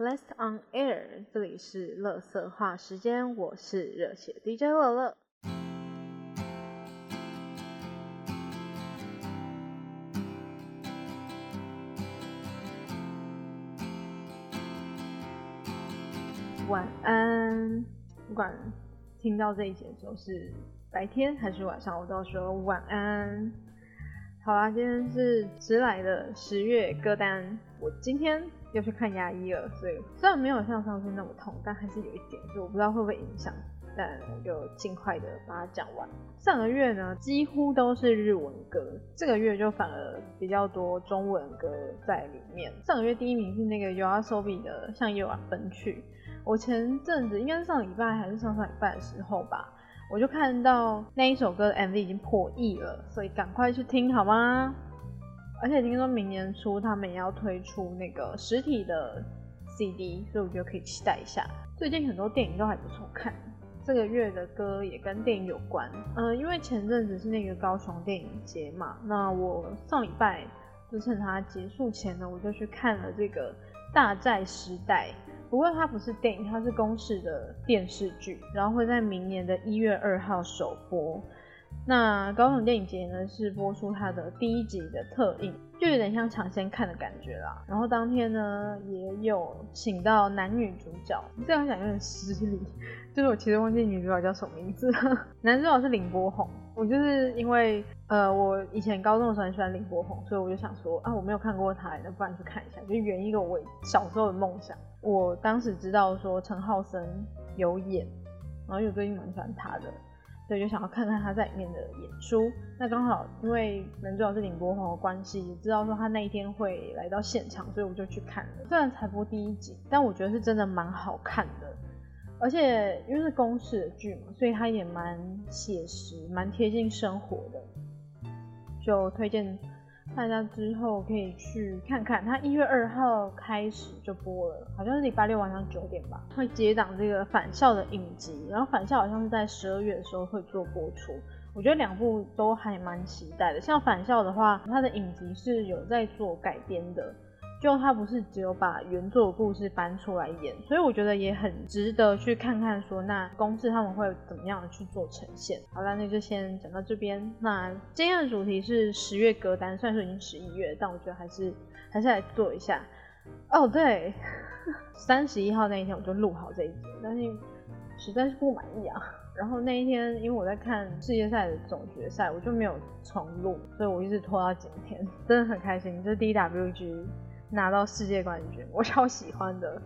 Last on air，这里是乐色话时间，我是热血 DJ 乐乐。晚安，不管听到这一节的时候是白天还是晚上，我都要说晚安。好啦，今天是迟来的十月歌单，我今天又去看牙医了，所以虽然没有像上次那么痛，但还是有一点，就我不知道会不会影响，但我就尽快的把它讲完。上个月呢，几乎都是日文歌，这个月就反而比较多中文歌在里面。上个月第一名是那个 YOASOBI 的《向夜晚奔去》，我前阵子应该是上礼拜还是上上礼拜的时候吧。我就看到那一首歌的 MV 已经破亿了，所以赶快去听好吗？而且听说明年初他们也要推出那个实体的 CD，所以我觉得可以期待一下。最近很多电影都还不错看，这个月的歌也跟电影有关。嗯，因为前阵子是那个高雄电影节嘛，那我上礼拜就趁它结束前呢，我就去看了这个《大债时代》。不过它不是电影，它是公式的电视剧，然后会在明年的一月二号首播。那高雄电影节呢是播出它的第一集的特映，就有点像抢先看的感觉啦。然后当天呢也有请到男女主角，这样讲有点失礼，就是我其实忘记女主角叫什么名字，男主角是林柏宏。我就是因为呃我以前高中的时候很喜欢林柏宏，所以我就想说啊我没有看过他，那不然去看一下，就圆一个我小时候的梦想。我当时知道说陈浩森有演，然后又最近蛮喜欢他的，所以就想要看看他在里面的演出。那刚好因为男主角是林柏宏的关系，也知道说他那一天会来到现场，所以我就去看了。虽然才播第一集，但我觉得是真的蛮好看的。而且因为是公式的剧嘛，所以它也蛮写实、蛮贴近生活的，就推荐。大家之后可以去看看，它一月二号开始就播了，好像是礼拜六晚上九点吧，会接档这个返校的影集，然后返校好像是在十二月的时候会做播出，我觉得两部都还蛮期待的。像返校的话，它的影集是有在做改编的。就他不是只有把原作故事搬出来演，所以我觉得也很值得去看看。说那公司他们会怎么样去做呈现？好了，那就先讲到这边。那今天的主题是十月歌单，虽然说已经十一月，但我觉得还是还是来做一下。哦，对，三十一号那一天我就录好这一集，但是实在是不满意啊。然后那一天因为我在看世界赛的总决赛，我就没有重录，所以我一直拖到今天，真的很开心，这是 DWG。拿到世界冠军，我超喜欢的，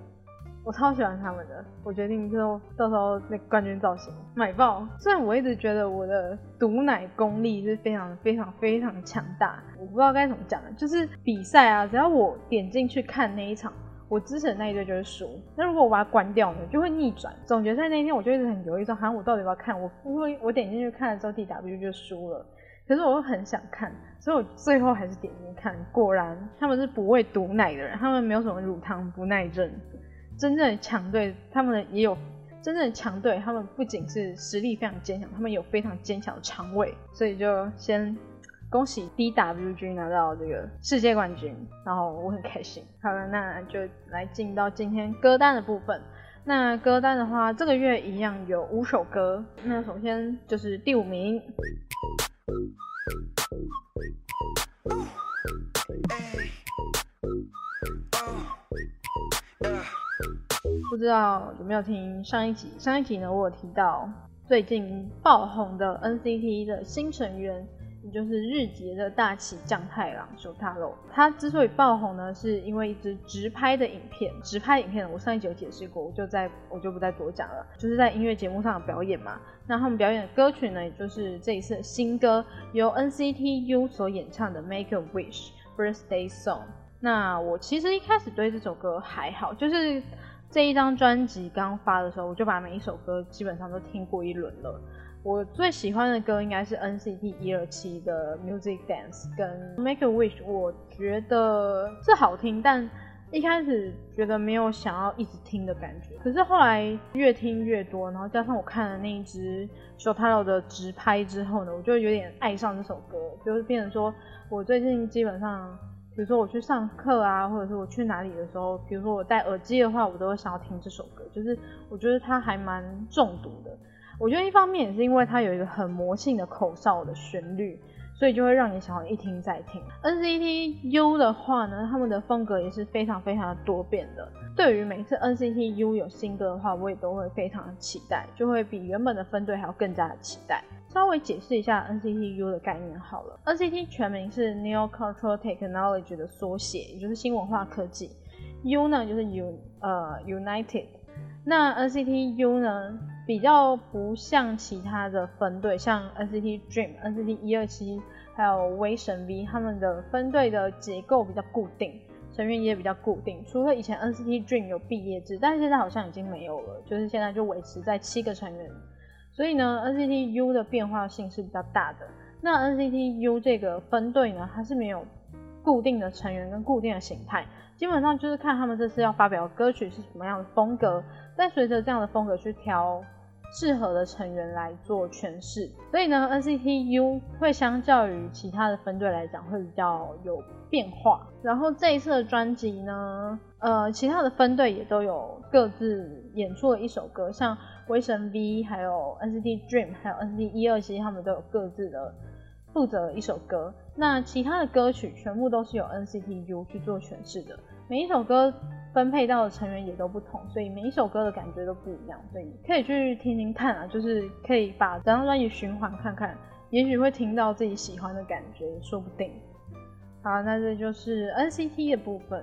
我超喜欢他们的。我决定之后到时候那冠军造型买爆。虽然我一直觉得我的毒奶功力是非常非常非常强大，我不知道该怎么讲，就是比赛啊，只要我点进去看那一场，我支持的那一队就是输。那如果我把它关掉呢，就会逆转。总决赛那一天，我就一直很犹豫，说好像我到底要不要看？我因为我点进去看了之后，DW 就输了。可是我又很想看，所以我最后还是点进去看。果然他们是不喂毒奶的人，他们没有什么乳糖不耐症。真正的强队，他们也有真正的强队，他们不仅是实力非常坚强，他们有非常坚强的肠胃。所以就先恭喜 DWG 拿到这个世界冠军，然后我很开心。好了，那就来进到今天歌单的部分。那歌单的话，这个月一样有五首歌。那首先就是第五名。不知道有没有听上一集？上一集呢，我有提到最近爆红的 NCT 的新成员。就是日结的大崎将太郎手塔露，他之所以爆红呢，是因为一支直拍的影片。直拍影片我上一集有解释过，我就在我就不再多讲了。就是在音乐节目上的表演嘛。那他们表演的歌曲呢，也就是这一次新歌由 NCT U 所演唱的《Make a Wish Birthday Song》。那我其实一开始对这首歌还好，就是这一张专辑刚发的时候，我就把每一首歌基本上都听过一轮了。我最喜欢的歌应该是 NCT 一二七的 Music Dance 跟 Make a Wish，我觉得是好听，但一开始觉得没有想要一直听的感觉。可是后来越听越多，然后加上我看了那一支 Shotaro 的直拍之后呢，我就有点爱上这首歌，就是变成说我最近基本上比如说我去上课啊，或者是我去哪里的时候，比如说我戴耳机的话，我都会想要听这首歌。就是我觉得它还蛮中毒的。我觉得一方面也是因为它有一个很魔性的口哨的旋律，所以就会让你想要一听再听。NCT U 的话呢，他们的风格也是非常非常的多变的。对于每次 NCT U 有新歌的话，我也都会非常的期待，就会比原本的分队还要更加的期待。稍微解释一下 NCT U 的概念好了，NCT 全名是 Neo Cultural Technology 的缩写，也就是新文化科技。U 呢就是 U 呃 United。那 NCT U 呢比较不像其他的分队，像 NCT Dream、NCT 一二七还有威神 V 他们的分队的结构比较固定，成员也比较固定。除了以前 NCT Dream 有毕业制，但是现在好像已经没有了，就是现在就维持在七个成员。所以呢，NCT U 的变化性是比较大的。那 NCT U 这个分队呢，它是没有固定的成员跟固定的形态，基本上就是看他们这次要发表的歌曲是什么样的风格，再随着这样的风格去挑适合的成员来做诠释。所以呢，NCT U 会相较于其他的分队来讲，会比较有变化。然后这一次的专辑呢，呃，其他的分队也都有各自演出了一首歌，像。威神 V 还有 NCT Dream 还有 NCT 一二七，他们都有各自的负责一首歌。那其他的歌曲全部都是由 NCT U 去做诠释的。每一首歌分配到的成员也都不同，所以每一首歌的感觉都不一样。所以你可以去听听看啊，就是可以把整张专辑循环看看，也许会听到自己喜欢的感觉，说不定。好，那这就是 NCT 的部分。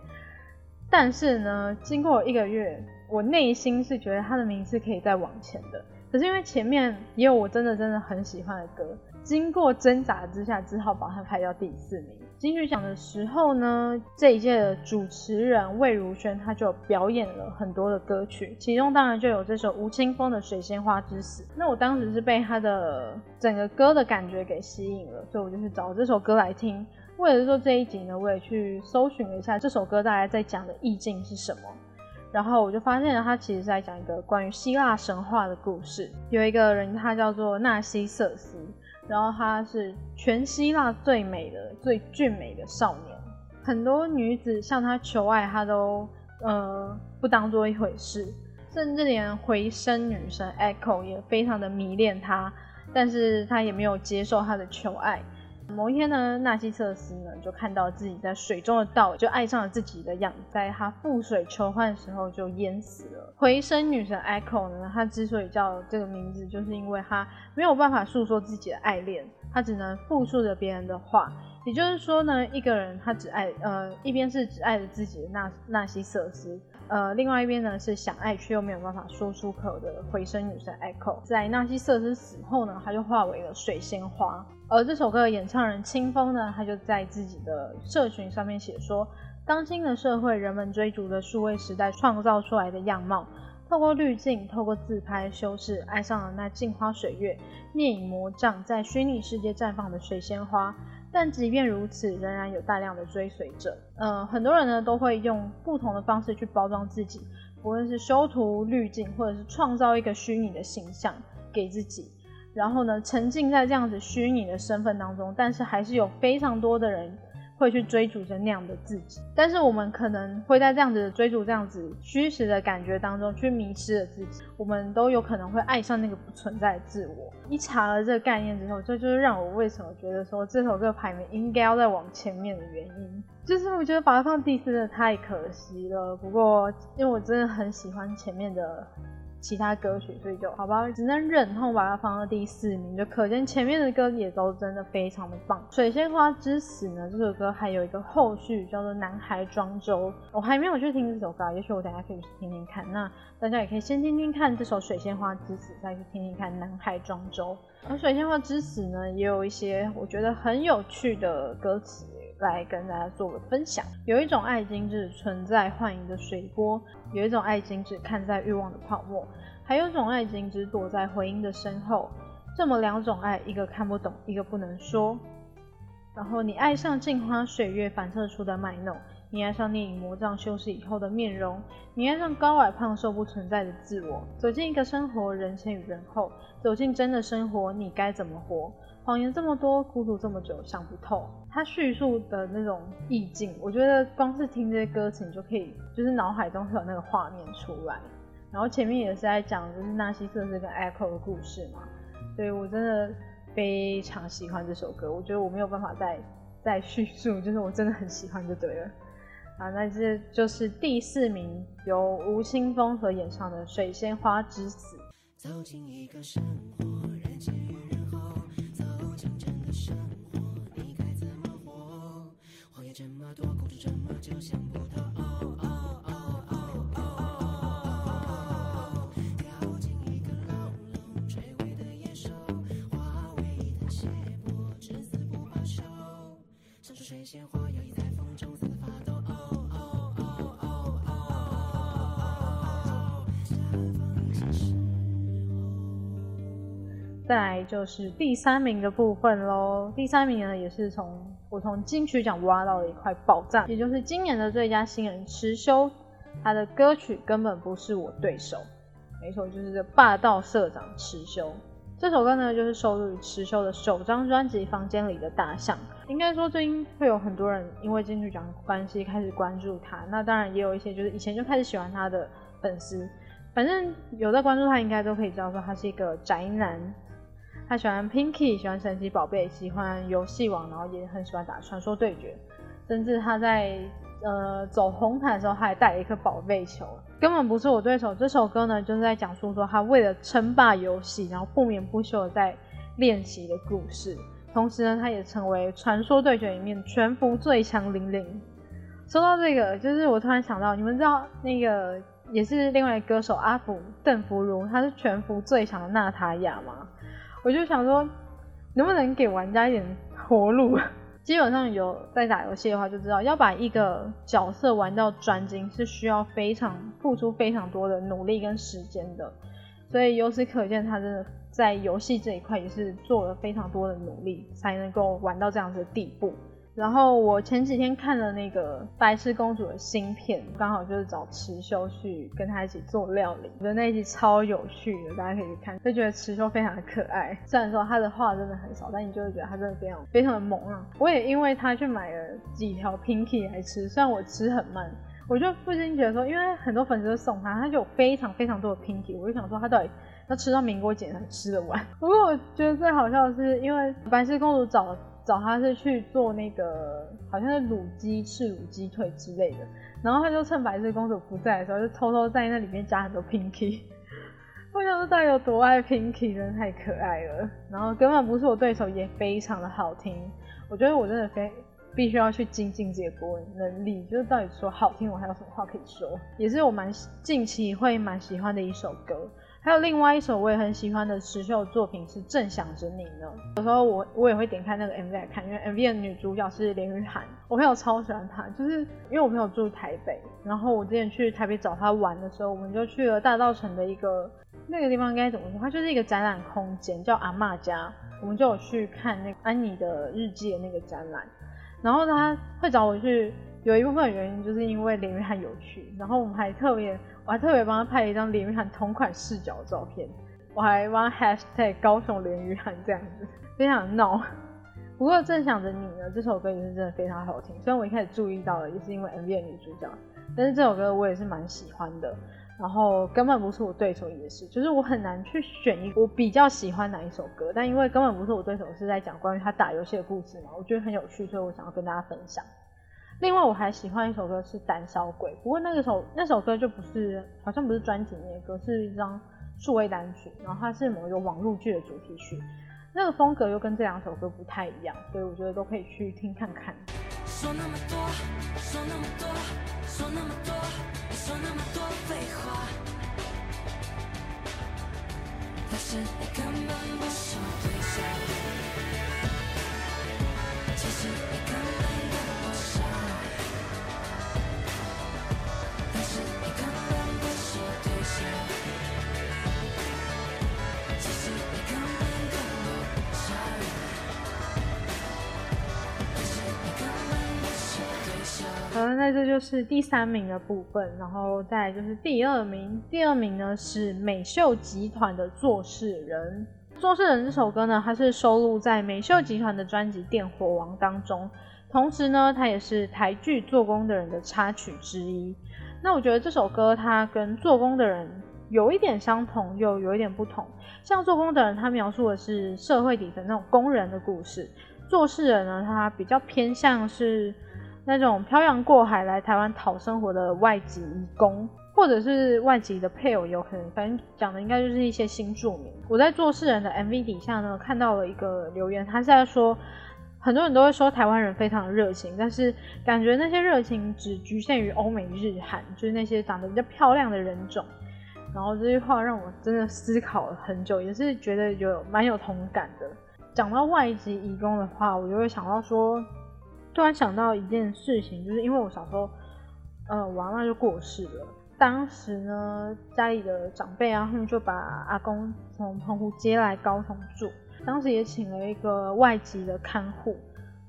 但是呢，经过一个月，我内心是觉得他的名次可以再往前的。可是因为前面也有我真的真的很喜欢的歌，经过挣扎之下，只好把它排到第四名。金曲奖的时候呢，这一届的主持人魏如萱，她就表演了很多的歌曲，其中当然就有这首吴青峰的《水仙花之死》。那我当时是被他的整个歌的感觉给吸引了，所以我就去找这首歌来听。为了做这一集呢，我也去搜寻了一下这首歌大概在讲的意境是什么，然后我就发现了，它其实在讲一个关于希腊神话的故事。有一个人，他叫做纳西瑟斯。然后他是全希腊最美的、最俊美的少年，很多女子向他求爱，他都呃不当做一回事，甚至连回声女神 Echo 也非常的迷恋他，但是他也没有接受他的求爱。某一天呢，纳西瑟斯呢就看到自己在水中的倒，就爱上了自己的样子，在他覆水求欢的时候就淹死了。回声女神 Echo 呢，她之所以叫这个名字，就是因为她没有办法诉说自己的爱恋，她只能复述着别人的话。也就是说呢，一个人他只爱呃，一边是只爱着自己的纳纳西瑟斯。呃，另外一边呢是想爱却又没有办法说出口的回声女神 Echo，在纳西瑟斯死后呢，她就化为了水仙花。而这首歌的演唱人清风呢，他就在自己的社群上面写说，当今的社会，人们追逐的数位时代创造出来的样貌，透过滤镜，透过自拍修饰，爱上了那镜花水月、聂影魔障，在虚拟世界绽放的水仙花。但即便如此，仍然有大量的追随者。嗯，很多人呢都会用不同的方式去包装自己，不论是修图、滤镜，或者是创造一个虚拟的形象给自己，然后呢沉浸在这样子虚拟的身份当中。但是还是有非常多的人。会去追逐着那样的自己，但是我们可能会在这样子追逐这样子虚实的感觉当中去迷失了自己，我们都有可能会爱上那个不存在的自我。一查了这个概念之后，这就是让我为什么觉得说这首歌排名应该要再往前面的原因。就是我觉得把它放第四的太可惜了。不过因为我真的很喜欢前面的其他歌曲，所以就好吧，只能忍痛把它放到第四名，就可见前面的歌也都真的非常的棒。水仙花之死呢，这首歌还有一个后续叫做南海庄周，我还没有去听这首歌，也许我等下可以去听听看。那大家也可以先听听看这首水仙花之死，再去听听看南海庄周。而水仙花之死呢，也有一些我觉得很有趣的歌词。来跟大家做个分享。有一种爱情，只存在幻影的水波，有一种爱情，只看在欲望的泡沫，还有一种爱情，只躲在回音的身后。这么两种爱，一个看不懂，一个不能说。然后你爱上镜花水月反射出的卖弄，你爱上电影魔杖修饰以后的面容，你爱上高矮胖瘦不存在的自我。走进一个生活，人前与人后，走进真的生活，你该怎么活？谎言这么多，孤独这么久，想不透。他叙述的那种意境，我觉得光是听这些歌词，你就可以就是脑海中会有那个画面出来。然后前面也是在讲就是纳西瑟斯跟 Echo 的故事嘛，所以我真的非常喜欢这首歌。我觉得我没有办法再再叙述，就是我真的很喜欢就对了。啊，那这就是第四名由吴青峰所演唱的《水仙花之死》。走进一个生活，人真正，的生活，你该怎么活？谎言这么多，故事这么久，想不透。哦哦哦哦哦哦哦哦哦！掉进一个牢笼，垂危的野兽，化为一滩血泊，至死不罢休。想说水仙花，再来就是第三名的部分喽。第三名呢，也是从我从金曲奖挖到的一块宝藏，也就是今年的最佳新人池修，他的歌曲根本不是我对手。没错，就是这霸道社长池修。这首歌呢，就是收录于池修的首张专辑《房间里的大象》。应该说，最近会有很多人因为金曲奖关系开始关注他。那当然也有一些就是以前就开始喜欢他的粉丝，反正有在关注他，应该都可以知道说他是一个宅男。他喜欢 Pinky，喜欢神奇宝贝，喜欢游戏王，然后也很喜欢打传说对决，甚至他在呃走红毯的时候，他还带了一颗宝贝球，根本不是我对手。这首歌呢，就是在讲述说他为了称霸游戏，然后不眠不休的在练习的故事。同时呢，他也成为传说对决里面全服最强零零。说到这个，就是我突然想到，你们知道那个也是另外歌手阿福邓福如，他是全服最强的娜塔雅吗？我就想说，能不能给玩家一点活路？基本上有在打游戏的话，就知道要把一个角色玩到专精，是需要非常付出非常多的努力跟时间的。所以由此可见，他真的在游戏这一块也是做了非常多的努力，才能够玩到这样子的地步。然后我前几天看了那个白痴公主的新片，刚好就是找池修去跟他一起做料理，我觉得那一集超有趣的，大家可以去看，就觉得池修非常的可爱。虽然说他的话真的很少，但你就会觉得他真的非常非常的萌啊！我也因为他去买了几条 Pinky 来吃，虽然我吃很慢，我就不禁觉得说，因为很多粉丝都送他，他就有非常非常多的 Pinky，我就想说他到底要吃到民国几年才吃得完？不过我觉得最好笑的是，因为白痴公主找了。找他是去做那个好像是卤鸡翅、卤鸡腿之类的，然后他就趁白雪公主不在的时候，就偷偷在那里面加很多 Pinky。我想说他有多爱 Pinky，真的太可爱了。然后根本不是我对手，也非常的好听。我觉得我真的非必须要去精进这个国文能力，就是到底说好听，我还有什么话可以说？也是我蛮近期会蛮喜欢的一首歌。还有另外一首我也很喜欢的持秀作品是《正想着你》呢。有时候我我也会点开那个 MV 来看，因为 MV 的女主角是连雨涵，我朋友超喜欢她。就是因为我朋友住台北，然后我之前去台北找她玩的时候，我们就去了大道城的一个那个地方，该怎么说？它就是一个展览空间，叫阿嬷家。我们就有去看那安妮的日记的那个展览。然后他会找我去，有一部分原因就是因为连雨涵有趣，然后我们还特别。我还特别帮他拍了一张连雨涵同款视角的照片，我还帮他 hashtag 高雄连雨涵这样子，非常闹。不过正想着你呢，这首歌也是真的非常好听。虽然我一开始注意到了，也是因为 MV 的女主角，但是这首歌我也是蛮喜欢的。然后根本不是我对手，也是，就是我很难去选一我比较喜欢哪一首歌。但因为根本不是我对手，是在讲关于他打游戏的故事嘛，我觉得很有趣，所以我想要跟大家分享。另外我还喜欢一首歌是《胆小鬼》，不过那个首那首歌就不是，好像不是专辑那歌，是一张数位单曲，然后它是某一个网络剧的主题曲，那个风格又跟这两首歌不太一样，所以我觉得都可以去听看看。说那么多，说那么多，说那么多，说那么多废话，但是你根本不是对象，其实好，那这就是第三名的部分，然后再来就是第二名。第二名呢是美秀集团的《做事人》。《做事人》这首歌呢，它是收录在美秀集团的专辑《电火王》当中，同时呢，它也是台剧《做工的人》的插曲之一。那我觉得这首歌它跟《做工的人》有一点相同，又有一点不同。像《做工的人》，他描述的是社会底层那种工人的故事；《做事人》呢，他比较偏向是。那种漂洋过海来台湾讨生活的外籍移工，或者是外籍的配偶，有可能，反正讲的应该就是一些新住民。我在做事人的 MV 底下呢，看到了一个留言，他是在说，很多人都会说台湾人非常热情，但是感觉那些热情只局限于欧美日韩，就是那些长得比较漂亮的人种。然后这句话让我真的思考了很久，也是觉得有蛮有同感的。讲到外籍移工的话，我就会想到说。突然想到一件事情，就是因为我小时候，呃，我阿妈就过世了。当时呢，家里的长辈啊，他们就把阿公从澎湖接来高雄住。当时也请了一个外籍的看护。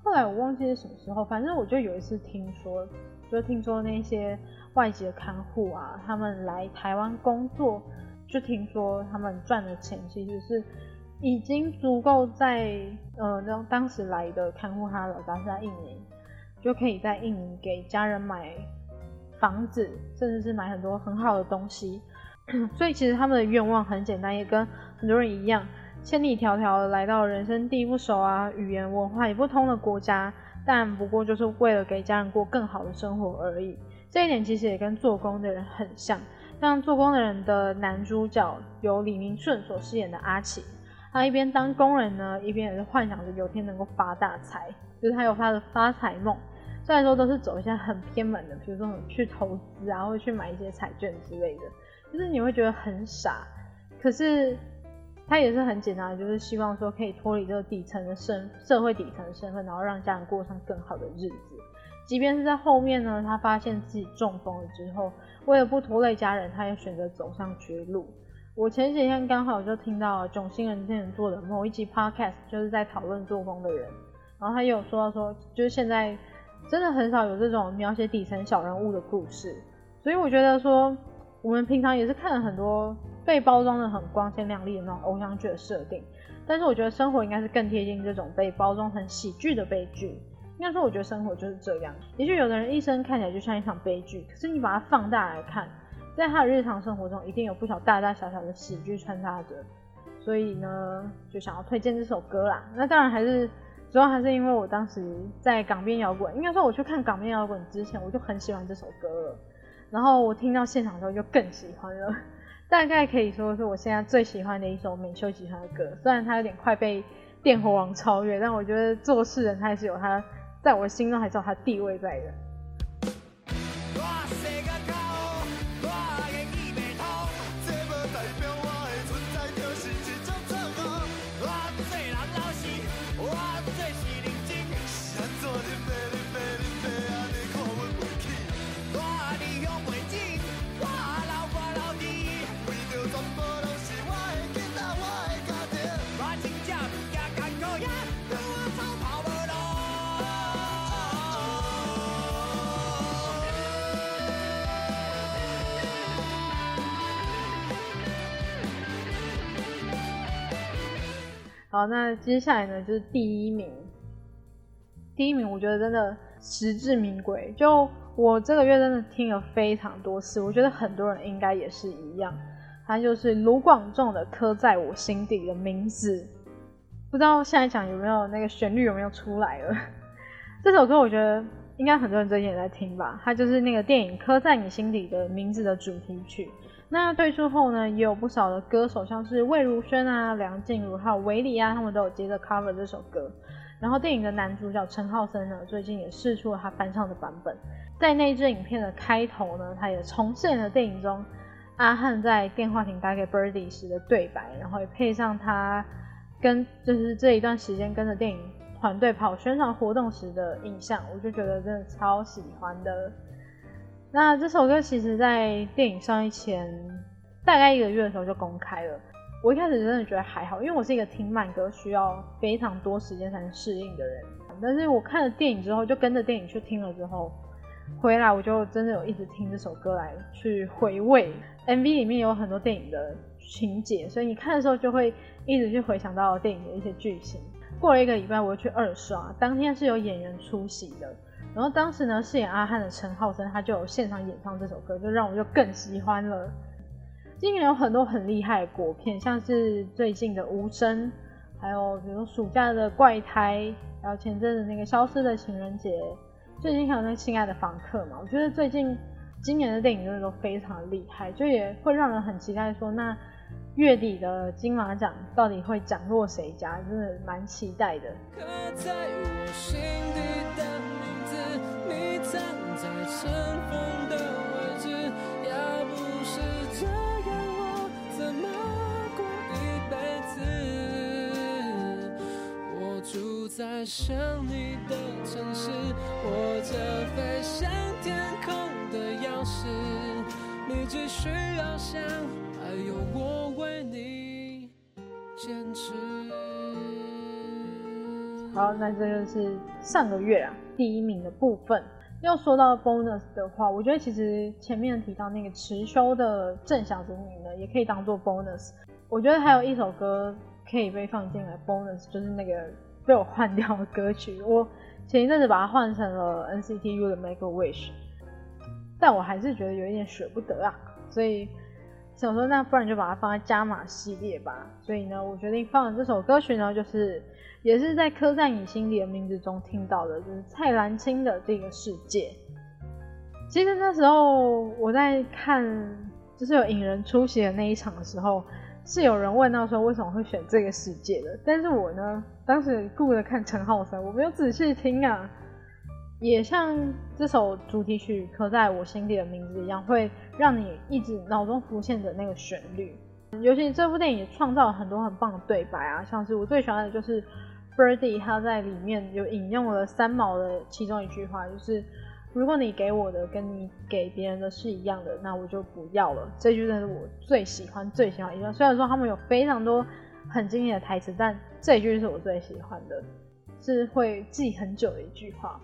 后来我忘记是什么时候，反正我就有一次听说，就听说那些外籍的看护啊，他们来台湾工作，就听说他们赚的钱其实是。已经足够在呃，当当时来的看护他老家是在印尼，就可以在印尼给家人买房子，甚至是买很多很好的东西。所以其实他们的愿望很简单，也跟很多人一样，千里迢迢来到人生地不熟啊，语言文化也不通的国家，但不过就是为了给家人过更好的生活而已。这一点其实也跟做工的人很像，像做工的人的男主角由李明顺所饰演的阿奇。他一边当工人呢，一边也是幻想着有天能够发大财，就是他有他的发财梦。虽然说都是走一些很偏门的，比如说去投资啊，或者去买一些彩券之类的，就是你会觉得很傻。可是他也是很简单的，就是希望说可以脱离这个底层的身社会底层的身份，然后让家人过上更好的日子。即便是在后面呢，他发现自己中风了之后，为了不拖累家人，他也选择走上绝路。我前几天刚好就听到囧星人之前做的某一集 podcast，就是在讨论作风的人，然后他有说到说，就是现在真的很少有这种描写底层小人物的故事，所以我觉得说，我们平常也是看了很多被包装的很光鲜亮丽的那种偶像剧的设定，但是我觉得生活应该是更贴近这种被包装成喜剧的悲剧。应该说，我觉得生活就是这样，也许有的人一生看起来就像一场悲剧，可是你把它放大来看。在他的日常生活中，一定有不少大大小小的喜剧穿插着，所以呢，就想要推荐这首歌啦。那当然还是主要还是因为我当时在港边摇滚，应该说我去看港边摇滚之前，我就很喜欢这首歌了。然后我听到现场之后就更喜欢了，大概可以说是我现在最喜欢的一首美秀集团的歌。虽然它有点快被电火王超越，但我觉得做事人他还是有他在我心中还是有他地位在的。好，那接下来呢就是第一名。第一名，我觉得真的实至名归。就我这个月真的听了非常多次，我觉得很多人应该也是一样。它就是卢广仲的《刻在我心底的名字》。不知道现在讲有没有那个旋律有没有出来了？这首歌我觉得应该很多人最近也在听吧。它就是那个电影《刻在你心底的名字》的主题曲。那推出后呢，也有不少的歌手，像是魏如萱啊、梁静茹还有维礼啊，他们都有接着 cover 这首歌。然后电影的男主角陈浩森呢，最近也试出了他翻唱的版本。在那支影片的开头呢，他也重现了电影中阿汉在电话亭打给 Birdy 时的对白，然后也配上他跟就是这一段时间跟着电影团队跑宣传活动时的影像，我就觉得真的超喜欢的。那这首歌其实，在电影上映前大概一个月的时候就公开了。我一开始真的觉得还好，因为我是一个听慢歌需要非常多时间才能适应的人。但是我看了电影之后，就跟着电影去听了之后，回来我就真的有一直听这首歌来去回味。MV 里面有很多电影的情节，所以你看的时候就会一直去回想到电影的一些剧情。过了一个礼拜，我又去二刷，当天是有演员出席的，然后当时呢饰演阿汉的陈浩森他就有现场演唱这首歌，就让我就更喜欢了。今年有很多很厉害的国片，像是最近的《无声》，还有比如暑假的《怪胎》，还有前阵子那个《消失的情人节》，最近还有那个《亲爱的房客》嘛。我觉得最近今年的电影真的都非常厉害，就也会让人很期待说，那月底的金马奖到底会奖落谁家？真的蛮期待的。你藏在尘封的位置要不是这样我怎么过一辈子？我住在想你的城市握着飞向天空的钥匙。你只需要想还有我那这就是上个月啊第一名的部分。要说到 bonus 的话，我觉得其实前面提到那个持修的郑小子女呢，也可以当做 bonus。我觉得还有一首歌可以被放进来 bonus，就是那个。被我换掉的歌曲，我前一阵子把它换成了 NCT U 的 Make a Wish，但我还是觉得有一点舍不得啊，所以想说那不然就把它放在加码系列吧。所以呢，我决定放的这首歌曲呢，就是也是在刻在你心里的名字中听到的，就是蔡澜清的这个世界。其实那时候我在看就是有引人出席的那一场的时候。是有人问到说为什么会选这个世界的，但是我呢，当时顾着看陈浩森，我没有仔细听啊，也像这首主题曲刻在我心底的名字一样，会让你一直脑中浮现的那个旋律。尤其这部电影创造了很多很棒的对白啊，像是我最喜欢的就是 Birdy 他在里面有引用了三毛的其中一句话，就是。如果你给我的跟你给别人的是一样的，那我就不要了。这句真是我最喜欢、最喜欢一段。虽然说他们有非常多很经典的台词，但这句是我最喜欢的，是会记很久的一句话。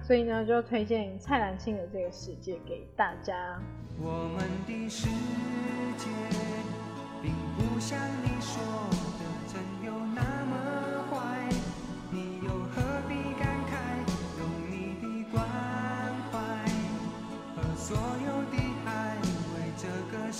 所以呢，就推荐蔡澜庆的这个世界给大家。我们的世界并不像你说的真有难。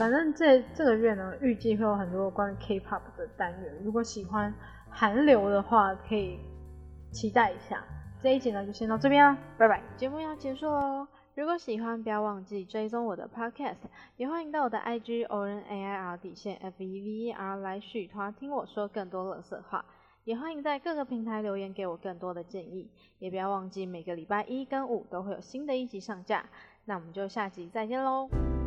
反正这这个月呢，预计会有很多关于 K-pop 的单元。如果喜欢韩流的话，可以期待一下。这一集呢，就先到这边啦，拜拜。节目要结束喽，如果喜欢，不要忘记追踪我的 Podcast，也欢迎到我的 IG o r n a i r 底线 F E V E R 来续团听我说更多乐色话。也欢迎在各个平台留言给我更多的建议，也不要忘记每个礼拜一跟五都会有新的一集上架。那我们就下集再见喽。